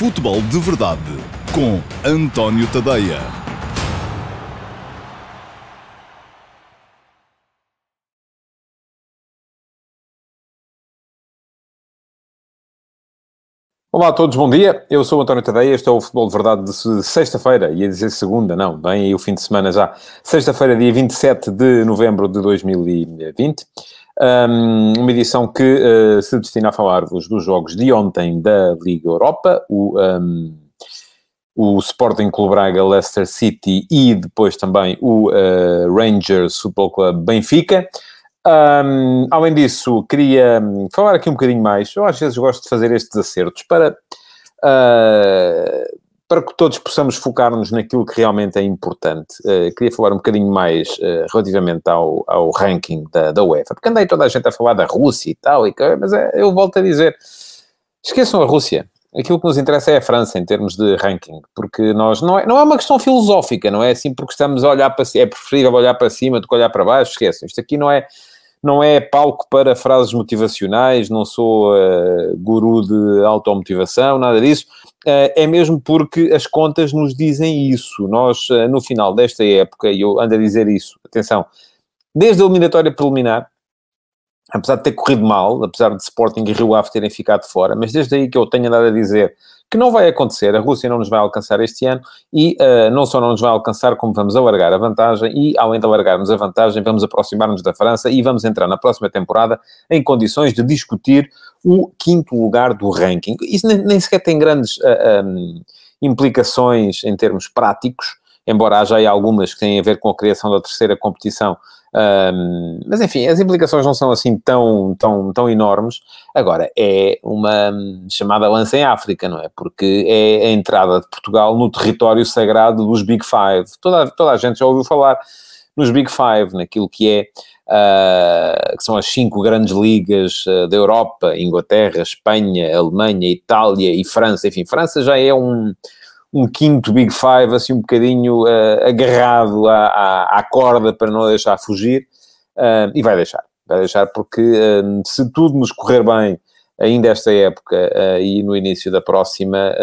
Futebol de Verdade com António Tadeia. Olá a todos, bom dia. Eu sou António Tadeia, este é o Futebol de Verdade de sexta-feira, ia dizer segunda, não, bem aí o fim de semana já. Sexta-feira, dia 27 de novembro de 2020. Um, uma edição que uh, se destina a falar-vos dos jogos de ontem da Liga Europa, o, um, o Sporting Clube Braga, Leicester City e depois também o uh, Rangers Football Club Benfica. Um, além disso, queria falar aqui um bocadinho mais. Eu às vezes gosto de fazer estes acertos para, uh, para que todos possamos focar-nos naquilo que realmente é importante. Uh, queria falar um bocadinho mais uh, relativamente ao, ao ranking da, da UEFA, porque andei toda a gente a falar da Rússia e tal, e, mas é, eu volto a dizer: esqueçam a Rússia. Aquilo que nos interessa é a França em termos de ranking, porque nós não é, não é uma questão filosófica, não é assim porque estamos a olhar para é preferível olhar para cima do que olhar para baixo, esqueçam. Isto aqui não é não é palco para frases motivacionais, não sou uh, guru de automotivação, nada disso. Uh, é mesmo porque as contas nos dizem isso. Nós, uh, no final desta época, e eu ando a dizer isso, atenção, desde a eliminatória preliminar, apesar de ter corrido mal, apesar de Sporting e Rio Ave terem ficado fora, mas desde aí que eu tenho andado a dizer que não vai acontecer, a Rússia não nos vai alcançar este ano e uh, não só não nos vai alcançar, como vamos alargar a vantagem e, além de alargarmos a vantagem, vamos aproximar-nos da França e vamos entrar na próxima temporada em condições de discutir o quinto lugar do ranking. Isso nem, nem sequer tem grandes uh, eh, um, eh, implicações em termos práticos, embora haja aí algumas que têm a ver com a criação da terceira competição um, mas enfim, as implicações não são assim tão, tão, tão enormes. Agora, é uma chamada lança em África, não é? Porque é a entrada de Portugal no território sagrado dos Big Five. Toda, toda a gente já ouviu falar nos Big Five, naquilo que é. Uh, que são as cinco grandes ligas uh, da Europa, Inglaterra, Espanha, Alemanha, Itália e França. Enfim, França já é um, um quinto Big Five, assim um bocadinho uh, agarrado à, à, à, corda para não deixar fugir, uh, e vai deixar. Vai deixar porque uh, se tudo nos correr bem ainda esta época e no início da próxima,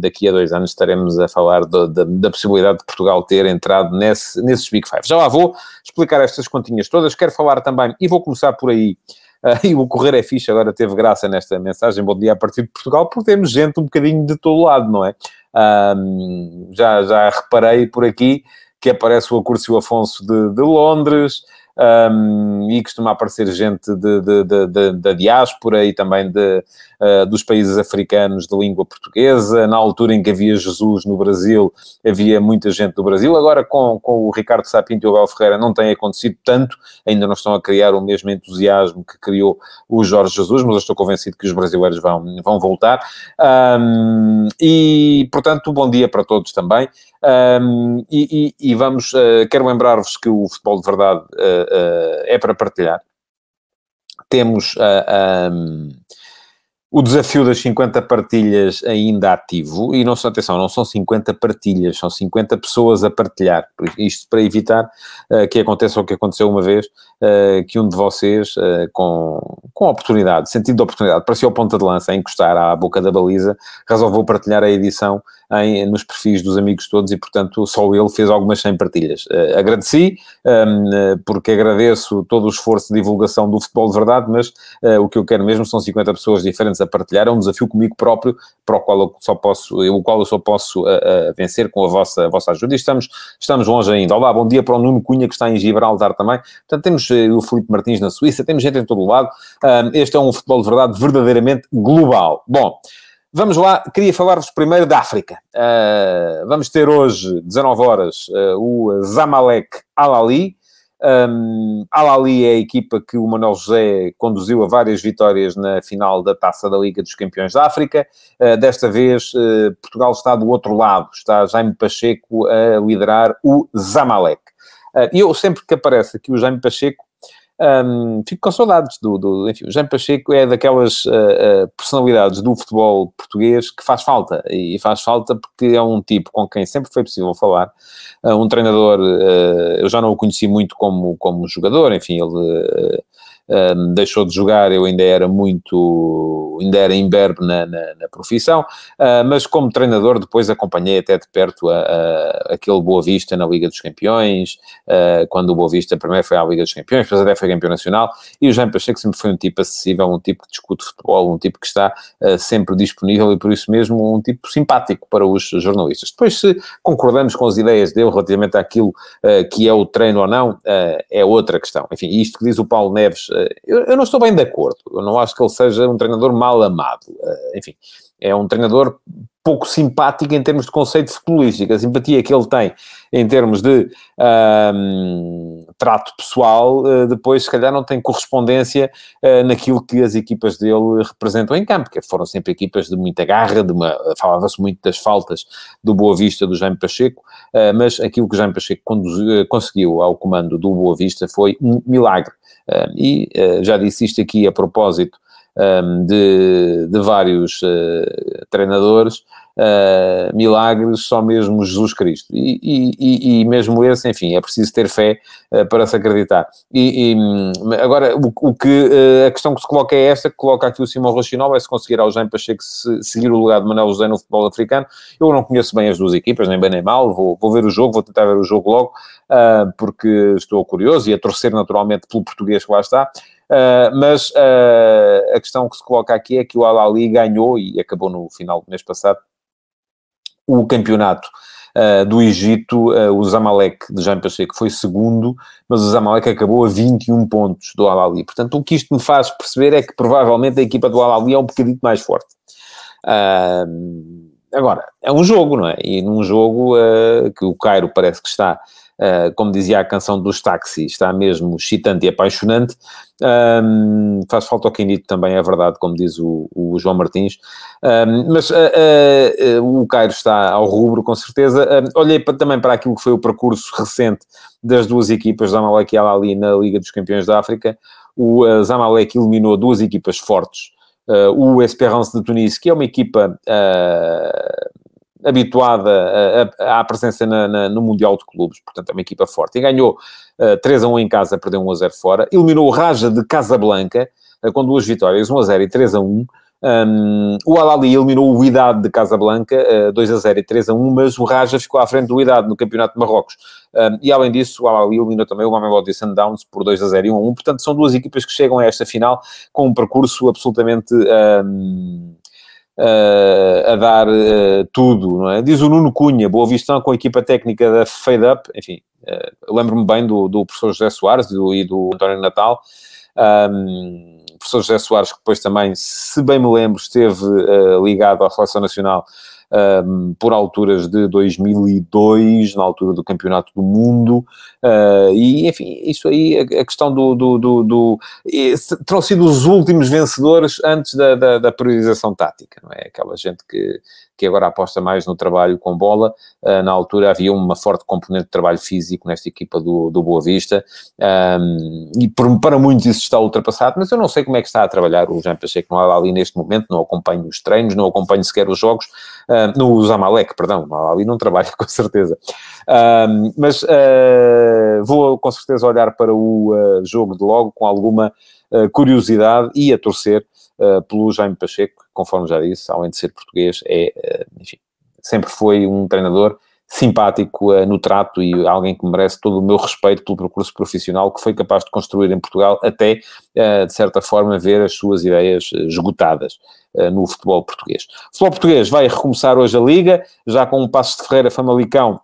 daqui a dois anos estaremos a falar do, da, da, possibilidade de Portugal ter entrado nesse, nesses Big Five. Já lá vou explicar estas continhas todas. Quero falar também, e vou começar por aí, Uh, e o Correr é fixe, agora teve graça nesta mensagem, bom dia a partir de Portugal, porque temos gente um bocadinho de todo lado, não é? Um, já, já reparei por aqui que aparece o Acúrcio Afonso de, de Londres, um, e costuma aparecer gente de, de, da diáspora e também de, uh, dos países africanos de língua portuguesa. Na altura em que havia Jesus no Brasil, havia muita gente do Brasil. Agora, com, com o Ricardo Sapinto e o Abel Ferreira, não tem acontecido tanto, ainda não estão a criar o mesmo entusiasmo que criou o Jorge Jesus, mas eu estou convencido que os brasileiros vão, vão voltar. Um, e, portanto, bom dia para todos também. Um, e, e, e, vamos, uh, quero lembrar-vos que o futebol de verdade uh, uh, é para partilhar. Temos o desafio das 50 partilhas ainda ativo, e não, atenção, não são 50 partilhas, são 50 pessoas a partilhar. Isto para evitar uh, que aconteça o que aconteceu uma vez, uh, que um de vocês, uh, com, com oportunidade, sentido de oportunidade, parecia o ponta de lança, a encostar à boca da baliza, resolveu partilhar a edição em, nos perfis dos amigos todos e, portanto, só ele fez algumas 100 partilhas. agradeci, um, porque agradeço todo o esforço de divulgação do futebol de verdade, mas o que eu quero mesmo são 50 pessoas diferentes a partilhar, é um desafio comigo próprio, para o qual eu só posso, o qual eu só posso uh, uh, vencer com a vossa, a vossa ajuda. E estamos, estamos longe ainda. Olá, bom dia para o Nuno Cunha, que está em Gibraltar também. Portanto, temos uh, o Felipe Martins na Suíça, temos gente em todo o lado. este é um futebol de verdade verdadeiramente global. Bom, Vamos lá, queria falar-vos primeiro da África. Uh, vamos ter hoje, 19 horas, uh, o Zamalek Al-Ali, um, Al-Ali é a equipa que o Manuel José conduziu a várias vitórias na final da Taça da Liga dos Campeões da África. Uh, desta vez, Portugal está do outro lado. Está Jaime Pacheco a liderar o Zamalek. Eu, sempre que aparece aqui o Jaime Pacheco, um, fico com saudades do, do, enfim, o Jean Pacheco é daquelas uh, uh, personalidades do futebol português que faz falta, e faz falta porque é um tipo com quem sempre foi possível falar, uh, um treinador, eu já não o conheci muito como, como jogador, enfim, ele um, deixou de jogar, eu ainda era muito, ainda era imberbe na, na, na profissão, uh, mas como treinador depois acompanhei até de perto a, a, aquele Boa Vista na Liga dos Campeões, uh, quando o Boa Vista primeiro foi à Liga dos Campeões, depois até foi campeão nacional, e o Jean Pacheco sempre foi um tipo acessível, um tipo que discute futebol, um tipo que está uh, sempre disponível e por isso mesmo um tipo simpático para os jornalistas. Depois se concordamos com as ideias dele relativamente àquilo que é o treino ou não, é outra questão. Enfim, isto que diz o Paulo Neves eu, eu, não estou bem de acordo. Eu não acho que ele seja um treinador mal amado. Uh, enfim, é um treinador pouco simpático em termos de conceito futebolístico. A simpatia que ele tem em termos de uh, trato pessoal, uh, depois, se calhar, não tem correspondência uh, naquilo que as equipas dele representam em campo, que foram sempre equipas de muita garra, de uma, falava-se muito das faltas do Boa Vista, do Jaime Pacheco, mas aquilo que o Jaime Pacheco conduziu, conseguiu ao comando do Boa Vista foi um milagre. E já disse isto aqui a propósito de, de, vários uh, treinadores, uh, milagres só mesmo Jesus Cristo. E, e, e, mesmo esse, enfim, é preciso ter fé uh, para se acreditar. E, agora, o, o que, a questão que se coloca é esta, que coloca aqui o Simão Rochinol, é se conseguir ao Jean Pacheco se, seguir o lugar de Manuel José no futebol africano. Eu não conheço bem as duas equipas, nem bem nem mal, vou, vou ver o jogo, vou tentar ver o jogo logo, porque estou curioso e a torcer naturalmente pelo português que lá está. Uh, mas uh, a questão que se coloca aqui é que o Al-Ali ganhou, e acabou no final do mês passado, o campeonato uh, do Egito, o Zamalek de Jean Pacheco foi segundo, mas o Zamalek acabou a 21 pontos do Al-Ali. Portanto, o que isto me faz perceber é que provavelmente a equipa do Al-Ali é um bocadinho mais forte. agora, é um jogo, não é? E num jogo que o Cairo parece que está uh, como dizia a canção dos táxis, está mesmo excitante e apaixonante. Um, faz falta ao Quinito também, é verdade, como diz o, o João Martins. Um, mas uh, uh, o Cairo está ao rubro, com certeza. olhei para, também para aquilo que foi o percurso recente das duas equipas, Zamalek e Al-Ali, na Liga dos Campeões da África. O Zamalek eliminou duas equipas fortes. o Esperance de Tunis, que é uma equipa habituada à presença na, na, no Mundial de Clubes, portanto é uma equipa forte, e ganhou uh, eh, 3 a 1 em casa, perdeu 1 a 0 fora, eliminou o Raja de Casablanca, uh, com duas vitórias, 1 a 0 e 3 a 1, um, o Al-Ali eliminou o Idade de Casablanca, uh, eh, 2 a 0 e 3 a 1, mas o Raja ficou à frente do Idade no Campeonato de Marrocos. Um, e além disso, o Al-Ali eliminou também o Mamelodi Sundowns por 2 a 0 e 1 a 1. Portanto, são duas equipas que chegam a esta final com um percurso absolutamente... Um, uh, a dar uh, tudo, não é? Diz o Nuno Cunha, Boa Vista com a equipa técnica da Fade Up, enfim, uh, lembro-me bem do, do professor José Soares e do, e do António Natal, um, o professor José Soares, que depois também, se bem me lembro, esteve ligado à Seleção Nacional um, por alturas de 2002, na altura do Campeonato do Mundo, uh, e enfim, isso aí, a, a questão do. do, do, do sido os últimos vencedores antes da, da, da priorização tática, não é? Aquela gente que que agora aposta mais no trabalho com bola. Uh, na altura havia uma forte componente de trabalho físico nesta equipa do, do Boa Vista, um, e por, para muitos isso está ultrapassado, mas eu não sei como é que está a trabalhar o Jean Pacheco, não há ali neste momento, não acompanho os treinos, não acompanho sequer os jogos, uh, no Zamalek, perdão, ali não trabalha com certeza. Um, mas uh, vou com certeza olhar para o jogo de logo com alguma curiosidade e a torcer pelo Jaime Pacheco, conforme já disse, além de ser português, é, enfim, sempre foi um treinador simpático uh, no trato e alguém que merece todo o meu respeito pelo percurso profissional que foi capaz de construir em Portugal até, de certa forma, ver as suas ideias esgotadas no futebol português. O futebol português vai recomeçar hoje a Liga, já com um passo de Ferreira Famalicão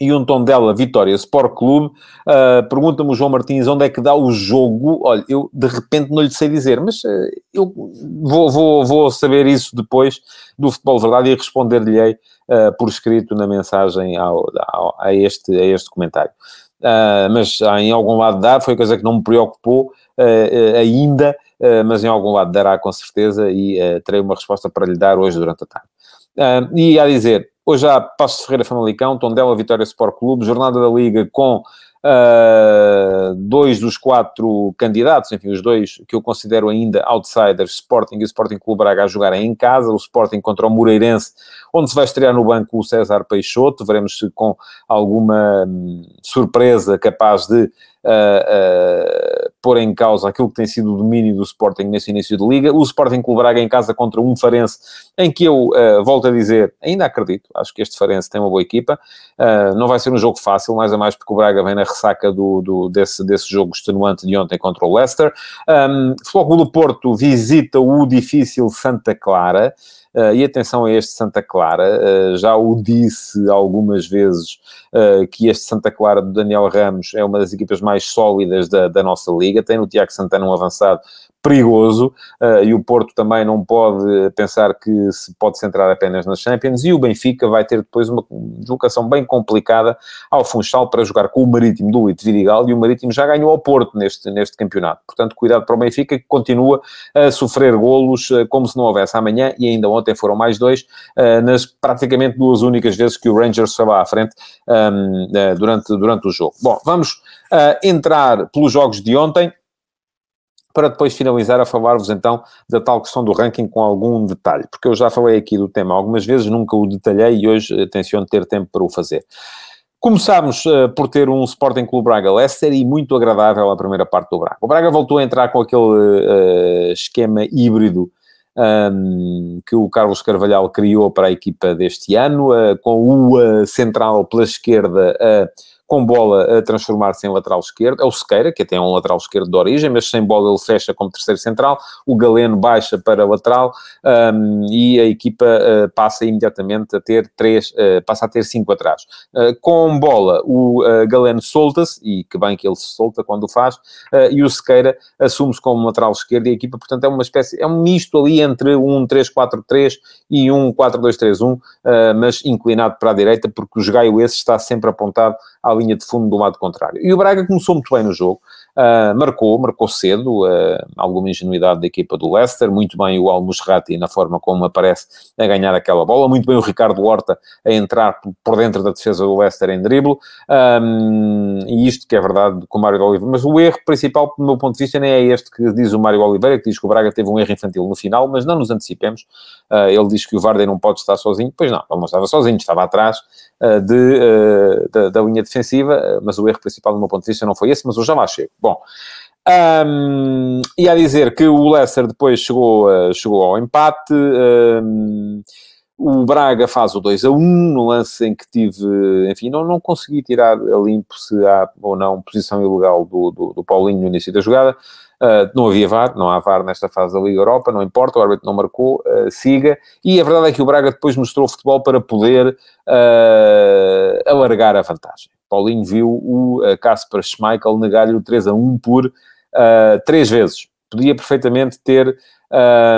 e um tom dela Vitória Sport Clube. Uh, Pergunta-me o João Martins onde é que dá o jogo. Olha, eu de repente não lhe sei dizer, mas uh, eu vou, vou, vou saber isso depois do Futebol Verdade e responder-lhe-ei uh, por escrito na mensagem ao, ao, a, este, a este comentário. mas em algum lado dá, foi coisa que não me preocupou ainda, mas em algum lado dará com certeza e terei uma resposta para lhe dar hoje durante a tarde. e a dizer, Hoje há Passos Ferreira Famalicão, Tondela Vitória Sport Clube, jornada da Liga com uh, dois dos quatro candidatos, enfim, os dois que eu considero ainda outsiders, Sporting e Sporting Clube Braga a jogarem em casa, o Sporting contra o Moreirense, onde se vai estrear no banco o César Peixoto, veremos se com alguma hum, surpresa capaz de uh, pôr em causa aquilo que tem sido o domínio do Sporting nesse início de liga. O Sporting Clube Braga em casa contra um Farense, em que eu uh, volto a dizer, ainda acredito, acho que este Farense tem uma boa equipa. Uh, não vai ser um jogo fácil, mais a mais porque o Braga vem na ressaca do, do desse, desse jogo extenuante de ontem contra o Leicester. Um, Futebol do Porto visita o difícil Santa Clara. Uh, e atenção a este Santa Clara, uh, já o disse algumas vezes uh, que este Santa Clara do Daniel Ramos é uma das equipas mais sólidas da, da nossa liga. Tem no Tiago Santana um avançado perigoso uh, e o Porto também não pode pensar que se pode centrar apenas nas Champions e o Benfica vai ter depois uma deslocação bem complicada ao Funchal para jogar com o Marítimo do Lito Vidigal e o Marítimo já ganhou ao Porto neste, neste campeonato. Portanto, cuidado para o Benfica que continua a sofrer golos uh, como se não houvesse amanhã e ainda ontem foram mais dois uh, nas praticamente duas únicas vezes que o Rangers estava à frente um, ehm, durante, durante o jogo. Bom, vamos entrar pelos jogos de ontem para depois finalizar a falar-vos então da tal questão do ranking com algum detalhe, porque eu já falei aqui do tema algumas vezes, nunca o detalhei e hoje tenciono ter tempo para o fazer. Começámos uh, por ter um Sporting Clube Braga-Leicester e muito agradável a primeira parte do Braga. O Braga voltou a entrar com aquele uh, esquema híbrido um, que o Carlos Carvalhal criou para a equipa deste ano, uh, com o central pela esquerda com bola a transformar-se em lateral esquerdo. É o Sequeira, que até é um lateral esquerdo de origem, mas sem bola ele fecha como terceiro central. O Galeno baixa para lateral um, e a equipa uh, passa imediatamente a ter três, uh, passa a ter cinco atrás. Uh, com bola, o Galeno solta-se, e que bem que ele se solta quando o faz, e o Sequeira assume-se como lateral esquerdo e a equipa, portanto, é uma espécie, é um misto ali entre um 3-4-3 e um 4-2-3-1, mas inclinado para a direita, porque o Jogaio esse está sempre apontado à linha de fundo do lado contrário. E o Braga começou muito bem no jogo, uh, marcou, marcou cedo, uh, alguma ingenuidade da equipa do Leicester, muito bem o Almusrati na forma como aparece a ganhar aquela bola, muito bem o Ricardo Horta a entrar por dentro da defesa do Leicester em drible, um, e isto que é verdade com o Mário Oliveira, mas o erro principal, do meu ponto de vista, nem é este que diz o Mário Oliveira, que diz que o Braga teve um erro infantil no final, mas não nos antecipemos, uh, ele diz que o Vardy não pode estar sozinho, pois não, ele não estava sozinho, estava atrás, de, da, da, linha defensiva, mas o erro principal, do meu ponto de vista, não foi esse, mas eu já lá chego. Um, e a dizer que o Leicester depois chegou, uh, chegou ao empate. Um, o Braga faz o 2 a 1 no lance em que tive, enfim, não, não consegui tirar a limpo se há ou não posição ilegal do, do, do Paulinho no início da jogada. Uh, não havia VAR, não há VAR nesta fase da Liga Europa, não importa, o árbitro não marcou, uh, siga. E a verdade é que o Braga depois mostrou futebol para poder uh, alargar a vantagem. Paulinho viu o Casper Schmeichel negar-lhe o 3 a 1 por três vezes. Podia perfeitamente ter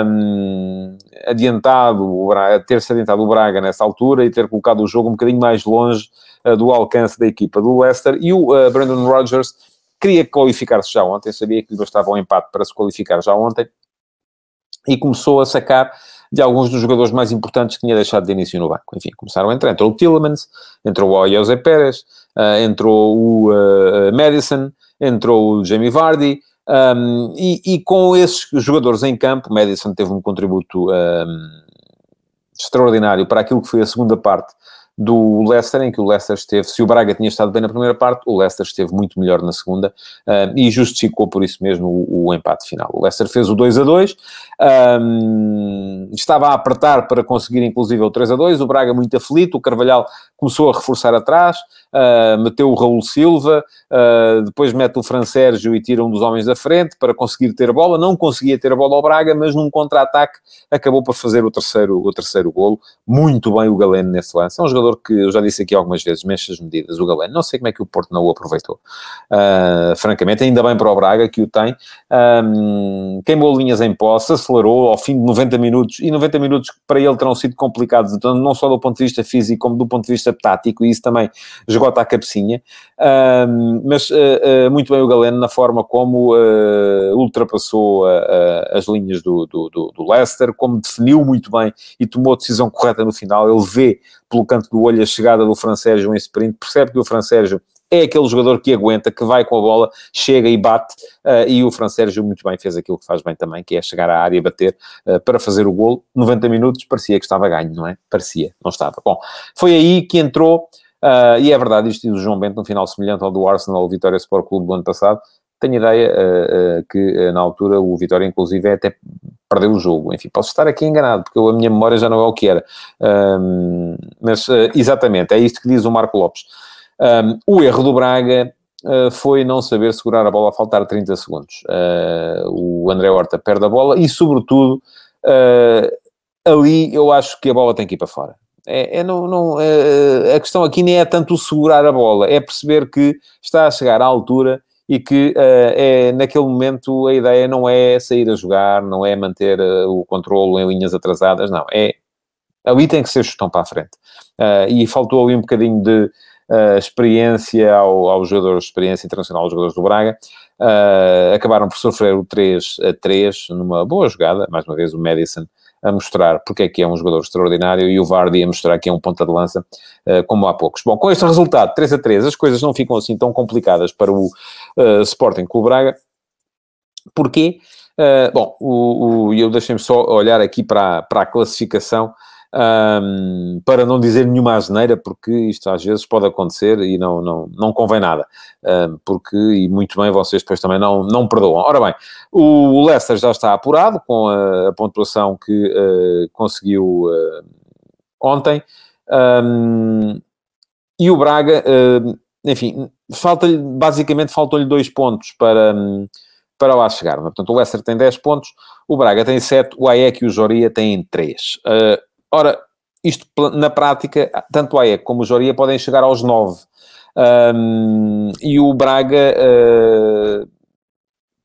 um, adiantado, ter-se adiantado o Braga nessa altura e ter colocado o jogo um bocadinho mais longe do alcance da equipa do Leicester. E o Brandon Rodgers queria qualificar-se já ontem, sabia que lhe bastava um empate para se qualificar já ontem, e começou a sacar de alguns dos jogadores mais importantes que tinha deixado de início no banco. Enfim, começaram a entrar. Entrou o Tillemans, entrou o José Pérez, uh, entrou o uh, Madison, entrou o Jamie Vardy, um, e, e, com esses jogadores em campo, Madison teve um contributo um, extraordinário para aquilo que foi a segunda parte do Leicester, em que o Leicester esteve, se o Braga tinha estado bem na primeira parte, o Leicester esteve muito melhor na segunda uh, e justificou por isso mesmo o, o, empate final. O Leicester fez o 2 a 2, um, estava a apertar para conseguir inclusive o 3 a 2, o Braga muito aflito, o Carvalhal começou a reforçar atrás, uh, meteu o Raul Silva, uh, depois mete o Fran Sérgio e tira um dos homens da frente para conseguir ter a bola, não conseguia ter a bola ao Braga, mas num contra-ataque acabou por fazer o terceiro, o terceiro golo, muito bem o Galeno nesse lance, é um jogador que eu já disse aqui algumas vezes, mexe as medidas, o Galeno, não sei como é que o Porto não o aproveitou, uh, francamente, ainda bem para o Braga que o tem, um, queimou linhas em posse, acelerou ao fim de 90 minutos, e 90 minutos para ele terão sido complicados, não só do ponto de vista físico, como do ponto de vista tático, e isso também esgota a cabecinha, um, mas uh, uh, muito bem o Galeno na forma como uh, ultrapassou as linhas do, do, do, do, Leicester, como definiu muito bem e tomou a decisão correta no final, ele vê pelo canto do olho a chegada do Fran Sérgio em sprint, percebe que o Fran Sérgio é aquele jogador que aguenta, que vai com a bola, chega e bate, uh, e o Fran Sérgio muito bem fez aquilo que faz bem também, que é chegar à área e bater uh, para fazer o gol. 90 minutos parecia que estava ganho, não é? Parecia, não estava. Bom, foi aí que entrou Uh, e é verdade, isto do João Bento, um final semelhante ao do Arsenal Vitória Sport Clube do ano passado. Tenho ideia uh, uh, que na altura o Vitória, inclusive, é até perdeu o jogo. Enfim, posso estar aqui enganado, porque a minha memória já não é o que era. Um, mas, exatamente, é isto que diz o Marco Lopes. Um, o erro do Braga foi não saber segurar a bola a faltar 30 segundos. o André Horta perde a bola e, sobretudo, ali eu acho que a bola tem que ir para fora. É, é não, não, é, a questão aqui nem é tanto segurar a bola, é perceber que está a chegar à altura e que uh, é, naquele momento a ideia não é sair a jogar, não é manter uh, o controle em linhas atrasadas, não, é ali tem que ser gestão para a frente. Uh, e faltou ali um bocadinho de experiência ao, aos jogadores, experiência internacional aos jogadores do Braga, acabaram por sofrer o 3 a 3 numa boa jogada, mais uma vez o Madison a mostrar porque é que é um jogador extraordinário e o Vardy a mostrar que é um ponta de lança, uh, como há poucos. Bom, com este resultado, 3 a 3, as coisas não ficam assim tão complicadas para o uh, Sporting Clube Braga. Porquê? Uh, bom, o, o, eu deixem-me só olhar aqui para, para a classificação um, para não dizer nenhuma asneira, porque isto às vezes pode acontecer e não, não, não convém nada, um, porque, e muito bem, vocês depois também não, não perdoam. Ora bem, o Leicester já está apurado com a, a pontuação que uh, conseguiu uh, ontem, um, e o Braga, uh, enfim, falta basicamente faltam-lhe dois pontos para para lá chegar. Portanto, o Leicester tem 10 pontos, o Braga tem 7, o AEC e o Joria têm 3. Uh, Ora, isto na prática, tanto a EC como o Joria podem chegar aos 9. Um, e o Braga, uh,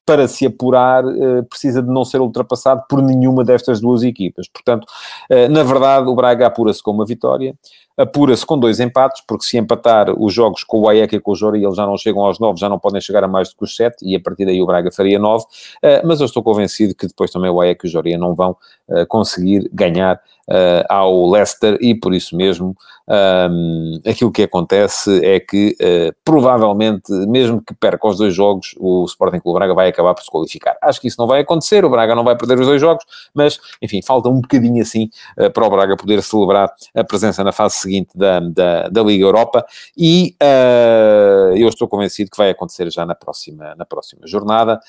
para se apurar, uh, precisa de não ser ultrapassado por nenhuma destas duas equipas. Portanto, uh, na verdade, o Braga apura-se com uma vitória apura-se com dois empates, porque se empatar os jogos com o AEC e com o Jori, eles já não chegam aos nove, já não podem chegar a mais do que os sete, e a partir daí o Braga faria nove, uh, mas eu estou convencido que depois também o AEC e o Jori não vão uh, conseguir ganhar uh, ao Leicester, e por isso mesmo um, aquilo que acontece é que provavelmente, mesmo que perca os dois jogos, o Sporting Clube Braga vai acabar por se qualificar. Acho que isso não vai acontecer, o Braga não vai perder os dois jogos, mas, enfim, falta um bocadinho assim para o Braga poder celebrar a presença na fase seguinte da, da, da Liga Europa e uh, eu estou convencido que vai acontecer já na próxima, na próxima jornada,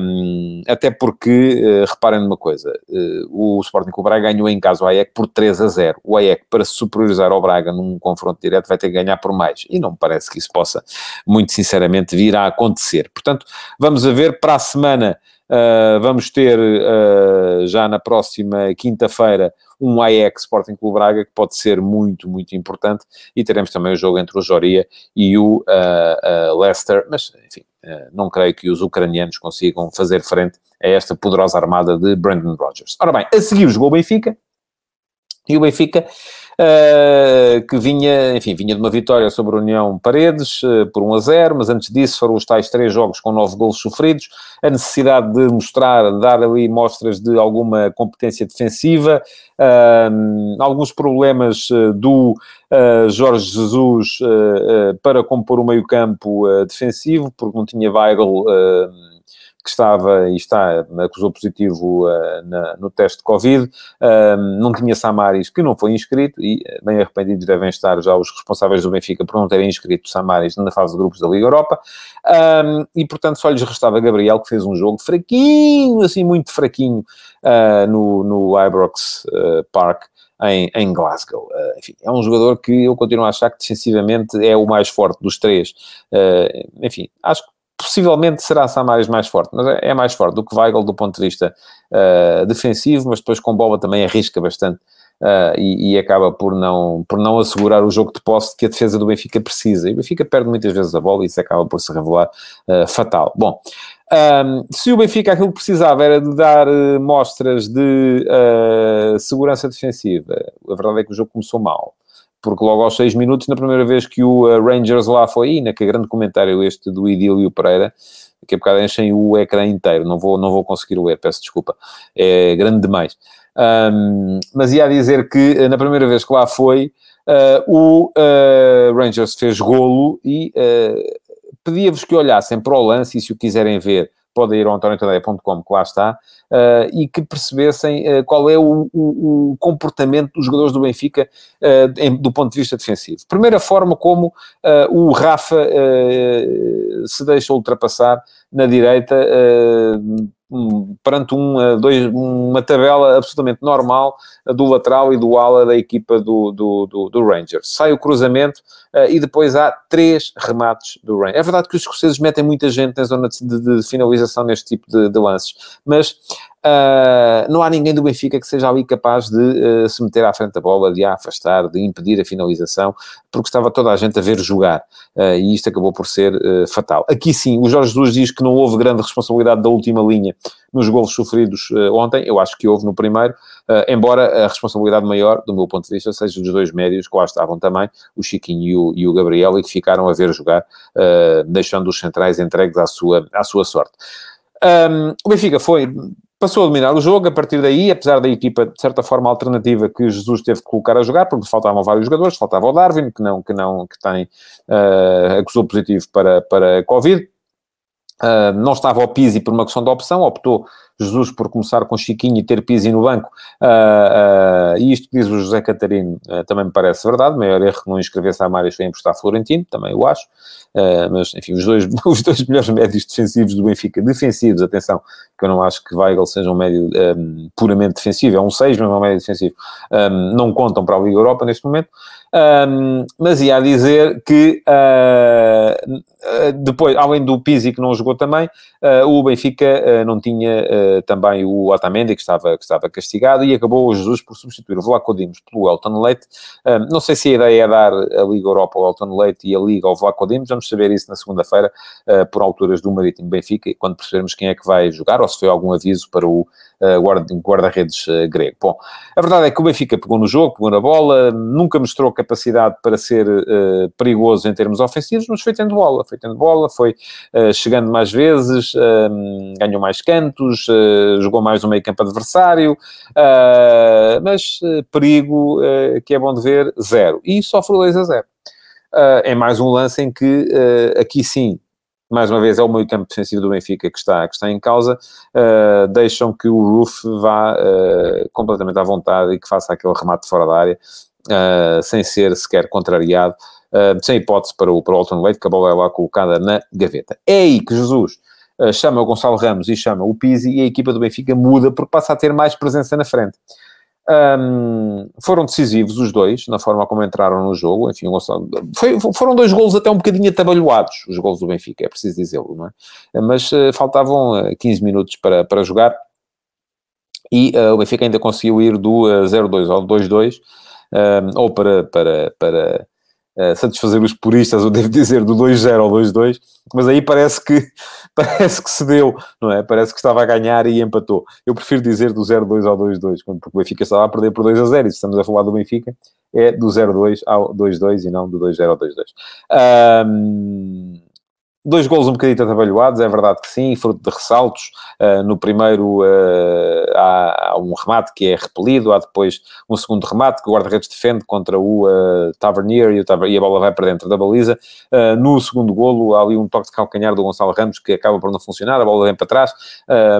um, até porque, uh, reparem numa coisa, uh, o Sporting o Braga ganhou em casa o AEC por 3 a 0. O AEC, para superiorizar ao Braga num confronto direto, vai ter que ganhar por mais. E não me parece que isso possa, muito sinceramente, vir a acontecer. Portanto, vamos a ver para a semana. Uh, vamos ter uh, já na próxima quinta-feira um Ajax Sporting Clube Braga que pode ser muito, muito importante. E teremos também o jogo entre o Joria e o uh, Leicester, mas enfim, não creio que os ucranianos consigam fazer frente a esta poderosa armada de Brandon Rodgers. Ora bem, a seguir jogou o Benfica. E o Benfica uh, que vinha, enfim, vinha de uma vitória sobre a União Paredes uh, por 1 a 0, mas antes disso foram os tais três jogos com nove golos sofridos, a necessidade de mostrar, dar ali mostras de alguma competência defensiva, alguns problemas do Jorge Jesus para compor o meio campo defensivo, porque não tinha Weigl que estava e está, acusou positivo uh, na, no teste de Covid, uh, não tinha Samaris, que não foi inscrito, e eh, bem arrependidos devem estar já os responsáveis do Benfica por não terem inscrito Samaris na fase de grupos da Liga Europa, e portanto só lhes restava Gabriel, que fez um jogo fraquinho, assim, muito fraquinho, uh, no, no Ibrox Park, em, em, Glasgow. Uh, enfim, é um jogador que eu continuo a achar que defensivamente é o mais forte dos três. Uh, enfim, acho que possivelmente será Samaris mais forte, mas é, é, mais forte do que Weigl do ponto de vista uh, defensivo, mas depois com bola também arrisca bastante uh, e, e, acaba por não, por não assegurar o jogo de posse que a defesa do Benfica precisa. E o Benfica perde muitas vezes a bola e isso acaba por se revelar uh, fatal. Bom, um, se o Benfica aquilo que precisava era de dar mostras de segurança defensiva, a verdade é que o jogo começou mal porque logo aos 6 minutos, na primeira vez que o uh, Rangers lá foi, e que grande comentário este do Idílio Pereira, que a bocado enchem o ecrã inteiro, não vou, não vou conseguir ler, peço desculpa, é grande demais. Um, mas ia dizer que uh, na primeira vez que lá foi, uh, o uh, Rangers fez golo e pedia-vos que olhassem para o lance e se o quiserem ver podem ir ao antoniotadeia.com, que lá está, uh, e que percebessem uh, qual é o, o, o, comportamento dos jogadores do Benfica uh, em, do ponto de vista defensivo. Primeira forma como o Rafa se deixa ultrapassar na direita perante um, dois, uma tabela absolutamente normal do lateral e do ala da equipa do, do, do, do Rangers. Sai o cruzamento uh, e depois há três remates do Rangers. É verdade que os escoceses metem muita gente na zona de, de, de finalização neste tipo de, de lances, mas Uh, não há ninguém do Benfica que seja ali capaz de uh, se meter à frente da bola, de a afastar, de impedir a finalização, porque estava toda a gente a ver jogar, uh, e isto acabou por ser fatal. Aqui sim, o Jorge Jesus diz que não houve grande responsabilidade da última linha nos golos sofridos ontem, eu acho que houve no primeiro, embora a responsabilidade maior, do meu ponto de vista, seja dos dois médios que lá estavam também, o Chiquinho e o, e o Gabriel, e que ficaram a ver jogar, deixando os centrais entregues à sua, à sua sorte. Um, o Benfica foi passou a dominar o jogo, a partir daí, apesar da equipa, de certa forma, alternativa que Jesus teve que colocar a jogar, porque faltavam vários jogadores, faltava o Darwin, que não, que não, que tem, uh, acusou positivo para, para Covid, uh, não estava o Pizzi por uma questão de opção, optou Jesus por começar com Chiquinho e ter Pizzi no banco, uh, uh, e isto que diz o José Catarino também me parece verdade, maior erro que não inscrever-se a Mários foi emprestar Florentino, também o acho, mas enfim, os dois, os dois melhores médios defensivos do Benfica, defensivos, atenção, que eu não acho que Weigl seja um médio um, puramente defensivo, é um 6, mas é um médio defensivo, um, não contam para a Liga Europa neste momento, um, mas ia a dizer que depois, além do Pizzi que não jogou também, o Benfica não tinha também o Otamendi, que estava, que estava castigado, e acabou o Jesus por substituir o Vlaco Dimos pelo Elton Leite. Não sei se a ideia é dar a Liga Europa ao Elton Leite e a Liga ao Vlaco Dimos, vamos saber isso na segunda-feira, por alturas do Marítimo Benfica, quando percebermos quem é que vai jogar, ou se foi algum aviso para o guarda-redes grego. Bom, a verdade é que o Benfica pegou no jogo, pegou na bola, nunca mostrou capacidade para ser perigoso em termos ofensivos, mas foi tendo bola, foi tendo bola, foi chegando mais vezes, ganhou mais cantos, jogou mais no meio campo adversário, mas perigo, que é bom de ver, zero. E 2 a 0. é mais um lance em que, aqui sim, mais uma vez é o meio campo defensivo do Benfica que está, que está em causa, uh, deixam que o Roof vá uh, completamente à vontade e que faça aquele remate fora da área, uh, sem ser sequer contrariado, sem hipótese para o, para o Alton Leite, que a bola é lá colocada na gaveta. É aí que Jesus chama o Gonçalo Ramos e chama o Pizzi e a equipa do Benfica muda porque passa a ter mais presença na frente. Um, foram decisivos os dois, na forma como entraram no jogo. Enfim, foi, foram dois golos até um bocadinho atabalhoados, os golos do Benfica, é preciso dizê-lo, não é? Mas uh, faltavam uh, eh, 15 minutos para, para jogar e uh, o Benfica ainda conseguiu ir do 0-2 ao 2-2, ou para, para, para uh, satisfazer os puristas, eu devo dizer, do 2-0 ao 2-2, mas aí parece que, parece que se deu, não é? Parece que estava a ganhar e empatou. Eu prefiro dizer do 0-2 ao 2-2, porque o Benfica estava a perder por 2-0, e se estamos a falar do Benfica, é do 0-2 ao 2-2 e não do 2-0 ao 2-2. Um, Dois golos um bocadinho atabalhoados, é verdade que sim, fruto de ressaltos. Uh, no primeiro uh, há, há, um remate que é repelido, há depois um segundo remate que o guarda-redes defende contra o uh, Tavernier e, o e, a bola vai para dentro da baliza. no segundo golo há ali um toque de calcanhar do Gonçalo Ramos que acaba por não funcionar, a bola vem para trás,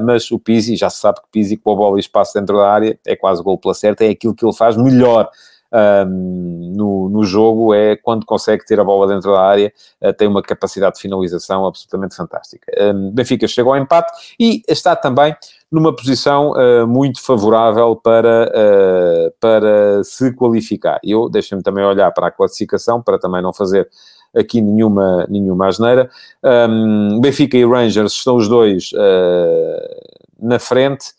mas o Pizzi, já se sabe que Pizzi com a bola e espaço dentro da área é quase gol pela certa, é aquilo que ele faz melhor um, no, no jogo é quando consegue ter a bola dentro da área, uh, tem uma capacidade de finalização absolutamente fantástica. Um, Benfica chegou ao empate e está também numa posição uh, muito favorável para, uh, para se qualificar. Eu deixo-me também olhar para a classificação, para também não fazer aqui nenhuma, nenhuma asneira. Um, Benfica e Rangers estão os dois na frente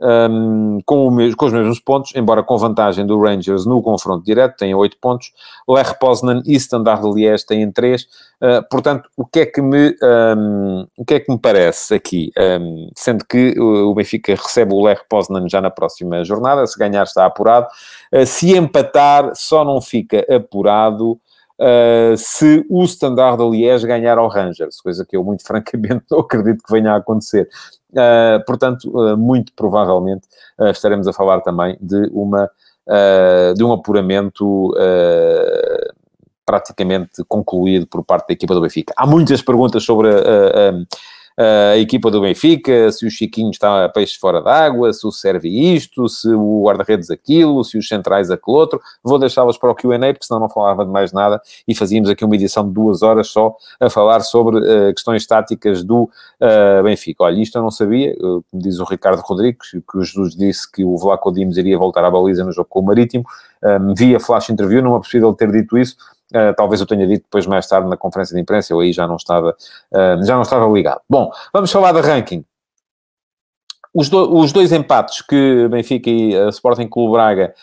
um, com, o, com, os mesmos pontos, embora com vantagem do Rangers no confronto direto, tem 8 pontos. Lech Poznan e Standard Liège têm 3. Uh, ah, portanto, o que é que me, um, o que é que me parece aqui? Um, sendo que o Benfica recebe o Lech Poznan já na próxima jornada, se ganhar está apurado. Uh, se empatar, só não fica apurado Uh, se o Standard Liège ganhar ao Rangers, coisa que eu muito francamente não acredito que venha a acontecer. Uh, portanto, uh, muito provavelmente estaremos a falar também de, uma, de um apuramento praticamente concluído por parte da equipa do Benfica. Há muitas perguntas sobre equipa do Benfica, se o Chiquinho está a peixe fora d'água, se o serve isto, se o guarda-redes aquilo, se os centrais aquele outro. Vou deixá-las para o Q&A, porque senão não falava de mais nada e fazíamos aqui uma edição de duas horas só a falar sobre uh, questões táticas do uh, Benfica. Olha, isto eu não sabia, uh, como diz o Ricardo Rodrigues, que o Jesus disse que o Vlaco Dimos iria voltar à baliza no jogo com o Marítimo, um, via flash interview, não é possível ter dito isso, Uh, talvez eu tenha dito depois mais tarde na conferência de imprensa, eu aí já não estava, uh, já não estava ligado. Bom, vamos falar de ranking. Os, do, os dois empates que Benfica e uh, Sporting Clube Braga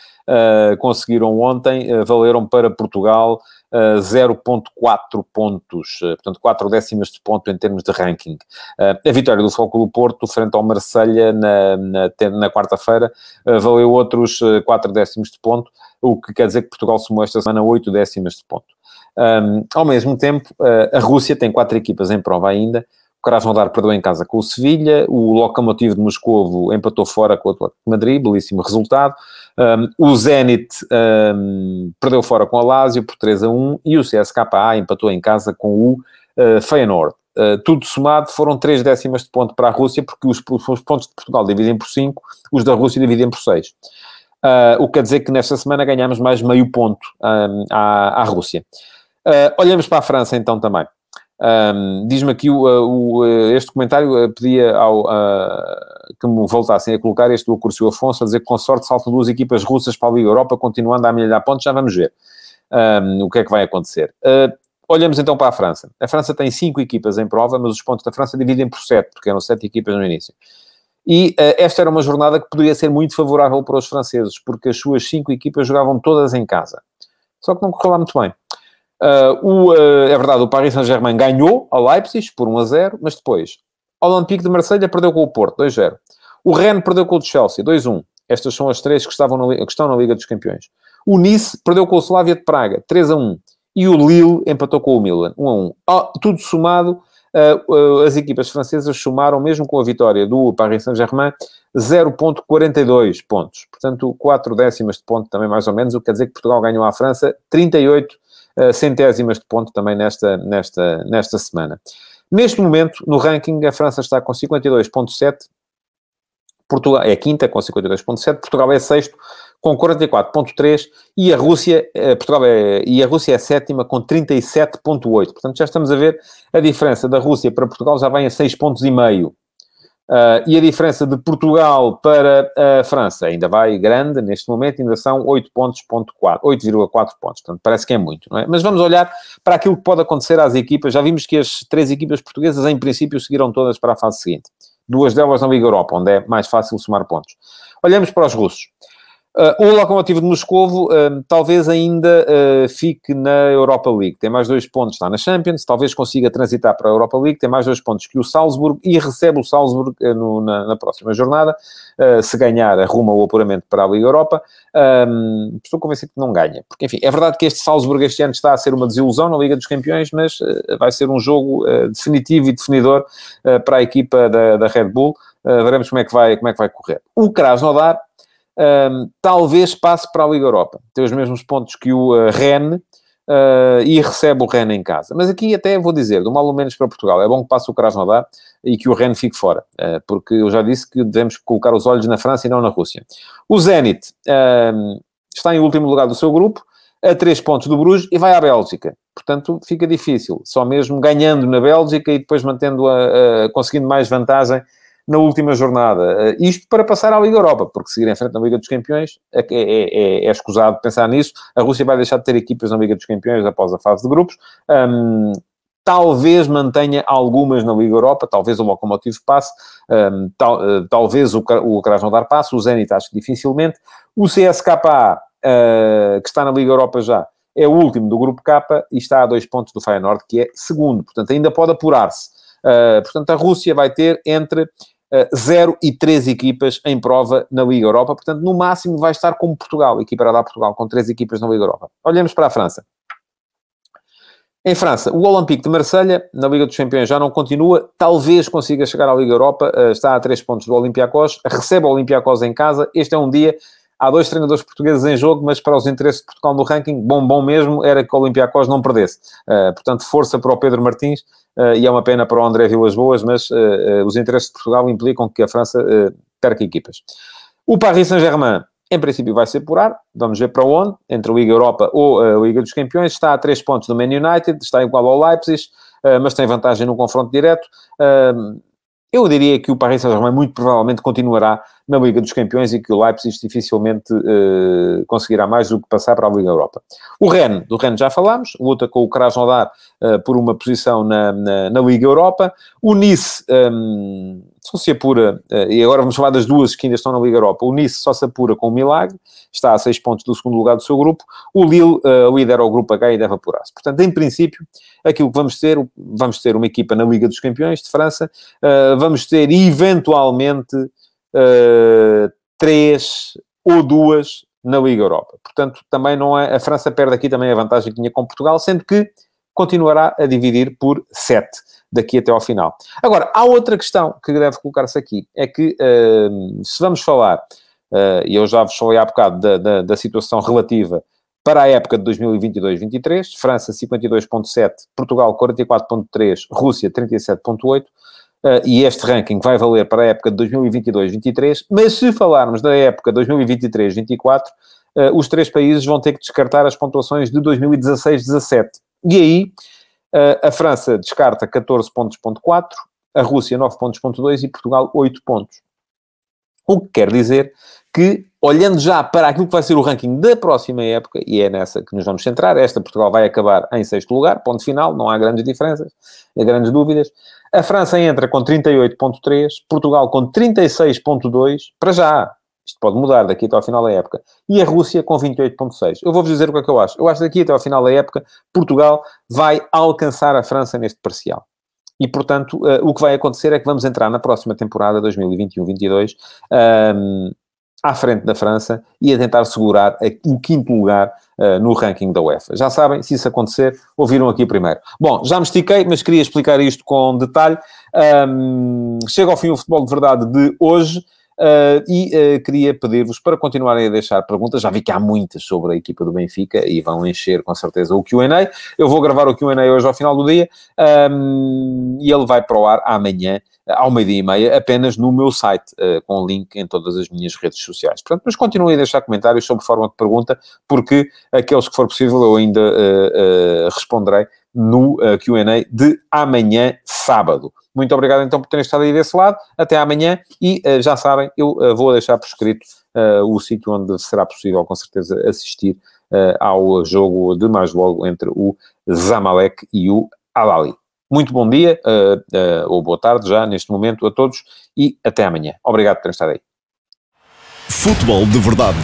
conseguiram ontem valeram para Portugal 0.4 pontos, portanto 4 décimas de ponto em termos de ranking. a vitória do Foco do Porto frente ao Marselha na, na, na quarta-feira valeu outros 4 décimos de ponto, o que quer dizer que Portugal somou esta semana 8 décimas de ponto. Um, ao mesmo tempo, a Rússia tem quatro equipas em prova ainda. Krasnodar perdeu em casa com o Sevilha, o Lokomotiv de Moscovo empatou fora com o Atlético de Madrid, belíssimo resultado. Um, o Zenit um, perdeu fora com o Lazio por 3 a 1 e o CSKA empatou em casa com o uh, Feyenoord. Uh, tudo somado foram 3 décimas de ponto para a Rússia, porque os, os pontos de Portugal dividem por 5, os da Rússia dividem por 6. Uh, o que quer dizer que nesta semana ganhamos mais meio ponto um, à, à, Rússia. Uh, olhamos para a França então também. Um, Diz-me aqui o, o, este comentário, pedia ao, uh, que me voltassem a colocar este do Curcio Afonso, a dizer que com sorte saltam duas equipas russas para a Liga Europa, continuando a amelhar pontos, já vamos ver um, o que é que vai acontecer. olhamos então para a França. A França tem cinco equipas em prova, mas os pontos da França dividem por sete, porque eram sete equipas no início. E uh, esta era uma jornada que poderia ser muito favorável para os franceses, porque as suas cinco equipas jogavam todas em casa. Só que não correu lá muito bem. Uh, o, uh, é verdade, o Paris Saint-Germain ganhou ao Leipzig por 1 a 0, mas depois o Olympique de Marselha perdeu com o Porto, 2-0. O Rennes perdeu com o Chelsea, 2-1. Estas são as três que, estavam na, que estão na Liga dos Campeões. O Nice perdeu com o Slavia de Praga, 3-1. E o Lille empatou com o Milan, 1-1. Oh, tudo somado, uh, as equipas francesas somaram, mesmo com a vitória do Paris Saint-Germain, 0.42 pontos. Portanto, 4 décimas de ponto também, mais ou menos, o que quer dizer que Portugal ganhou à França 38 uh, centésimas de ponto também nesta, nesta, nesta semana. Neste momento, no ranking, a França está com 52.7, Portugal é quinta com 52.7, Portugal é sexto com 44.3 e a Rússia, eh, Portugal é, e a Rússia é sétima com 37.8. Portanto, já estamos a ver a diferença da Rússia para Portugal já vem a 6 pontos e meio. Uh, e a diferença de Portugal para a França ainda vai grande, neste momento ainda são 8 pontos, 8,4 pontos, portanto parece que é muito, não é? Mas vamos olhar para aquilo que pode acontecer às equipas, já vimos que as três equipas portuguesas em princípio seguiram todas para a fase seguinte, duas delas na Liga Europa, onde é mais fácil somar pontos. Olhamos para os russos. Uh, o Lokomotiv de Moscovo uh, talvez ainda uh, fique na Europa League. Tem mais dois pontos, está na Champions, talvez consiga transitar para a Europa League, tem mais dois pontos que o Salzburg e recebe o Salzburg no, na, na, próxima jornada. se ganhar, arruma o apuramento para a Liga Europa. Estou convencido que não ganha, porque enfim, é verdade que este Salzburg este ano está a ser uma desilusão na Liga dos Campeões, mas vai ser um jogo definitivo e definidor para a equipa da, da Red Bull. veremos como é, que vai, como é que vai correr. O Krasnodar um, talvez passe para a Liga Europa. Tem os mesmos pontos que o uh, Rennes uh, e recebe o Rennes em casa. Mas aqui até vou dizer, do mal ou menos para Portugal, é bom que passe o Krasnodar e que o Rennes fique fora, uh, porque eu já disse que devemos colocar os olhos na França e não na Rússia. O Zenit está em último lugar do seu grupo, a três pontos do Bruges e vai à Bélgica. Portanto, fica difícil. Só mesmo ganhando na Bélgica e depois mantendo a, a conseguindo mais vantagem na última jornada. Uh, isto para passar à Liga Europa, porque seguir em frente na Liga dos Campeões é, é, é, é escusado pensar nisso. A Rússia vai deixar de ter equipas na Liga dos Campeões após a fase de grupos. Um, talvez mantenha algumas na Liga Europa, talvez o Lokomotiv passe, um, tal, uh, talvez o, o Krasnodar passe, o Zenit acho que dificilmente. O CSKA, uh, que está na Liga Europa já, é o último do grupo K e está a dois pontos do Feyenoord, que é segundo, portanto ainda pode apurar-se. Uh, portanto, a Rússia vai ter entre 0 e 3 equipas em prova na Liga Europa. Portanto, no máximo vai estar como Portugal, equiparada a Portugal, com 3 equipas na Liga Europa. Olhamos para a França. Em França, o Olympique de Marselha, na Liga dos Campeões, já não continua. Talvez consiga chegar à Liga Europa. Uh, está a 3 pontos do Olympiacos. Recebe o Olympiacos em casa. Este é um dia há dois treinadores portugueses em jogo, mas para os interesses de Portugal no ranking, bom, bom mesmo era que o Olympiacos não perdesse. Uh, portanto, força para o Pedro Martins, uh, e é uma pena para o André Vilas Boas, mas uh, os interesses de Portugal implicam que a França perca equipas. O Paris Saint-Germain, em princípio, vai se apurar. Vamos ver para onde, entre a Liga Europa ou a Liga dos Campeões. Está a três pontos do Man United, está igual ao Leipzig, mas tem vantagem no confronto direto. Eu diria que o Paris Saint-Germain muito provavelmente continuará na Liga dos Campeões e que o Leipzig dificilmente uh, conseguirá mais do que passar para a Liga Europa. O Rennes, do Rennes já falámos, luta com o Krasnodar uh, por uma posição na, na, na, Liga Europa. O Nice um, só se apura, uh, e agora vamos falar das duas que ainda estão na Liga Europa. O Nice só se apura com o milagre, está a seis pontos do segundo lugar do seu grupo. O Lille lidera o grupo H e deve apurar-se. Portanto, em princípio, aquilo que vamos ter, vamos ter uma equipa na Liga dos Campeões de França, vamos ter eventualmente uh, três ou duas na Liga Europa. Portanto, também não é. A França perde aqui também a vantagem que tinha com Portugal, sendo que continuará a dividir por sete daqui até ao final. Agora, há outra questão que deve colocar-se aqui: é que uh, se vamos falar, uh, e eu já vos falei há bocado da, da, da situação relativa para a época de 2022-23, França 52.7, Portugal 44.3, Rússia 37.8, Uh, e este ranking vai valer para a época de 2022-23, mas se falarmos da época 2023-24, uh, eh, os três países vão ter que descartar as pontuações de 2016-17. E aí, uh, a França descarta 14 pontos, ponto 4, a Rússia 9 pontos, ponto 2 e Portugal 8 pontos. O que quer dizer que, olhando já para aquilo que vai ser o ranking da próxima época, e é nessa que nos vamos centrar, esta Portugal vai acabar em sexto lugar, ponto final, não há grandes diferenças, grandes dúvidas. A França entra com 38.3, Portugal com 36.2, para já. Isto pode mudar daqui até ao final da época. E a Rússia com 28.6. Eu vou-vos dizer o que é que eu acho. Eu acho que daqui até ao final da época, Portugal vai alcançar a França neste parcial. E, portanto, uh, o que vai acontecer é que vamos entrar na próxima temporada, 2021-22, um, à frente da França e a tentar segurar o quinto lugar uh, no ranking da UEFA. Já sabem, se isso acontecer, ouviram aqui primeiro. Bom, já me estiquei, mas queria explicar isto com detalhe. Um, chega ao fim o futebol de verdade de hoje. Uh, e uh, queria pedir-vos para continuarem a deixar perguntas. Já vi que há muitas sobre a equipa do Benfica e vão encher com certeza o QA. Eu vou gravar o QA hoje ao final do dia um, e ele vai para o ar amanhã ao meio-dia e meia, apenas no meu site, uh, com link em todas as minhas redes sociais. Portanto, mas continuem a deixar comentários sobre forma de pergunta, porque aqueles que for possível eu ainda uh, uh, responderei no uh, Q&A de amanhã, sábado. Muito obrigado então por terem estado aí desse lado. Até amanhã e já sabem, eu vou deixar por escrito o sítio onde será possível com certeza assistir ao jogo de mais logo entre o Zamalek e o Alali. Muito bom dia, uh, uh, ou boa tarde já neste momento a todos e até amanhã. Obrigado por terem estado aí. Futebol de Verdade,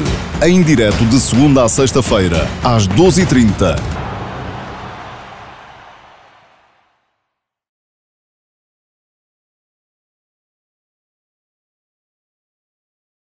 em direto de segunda a sexta-feira, às 12h30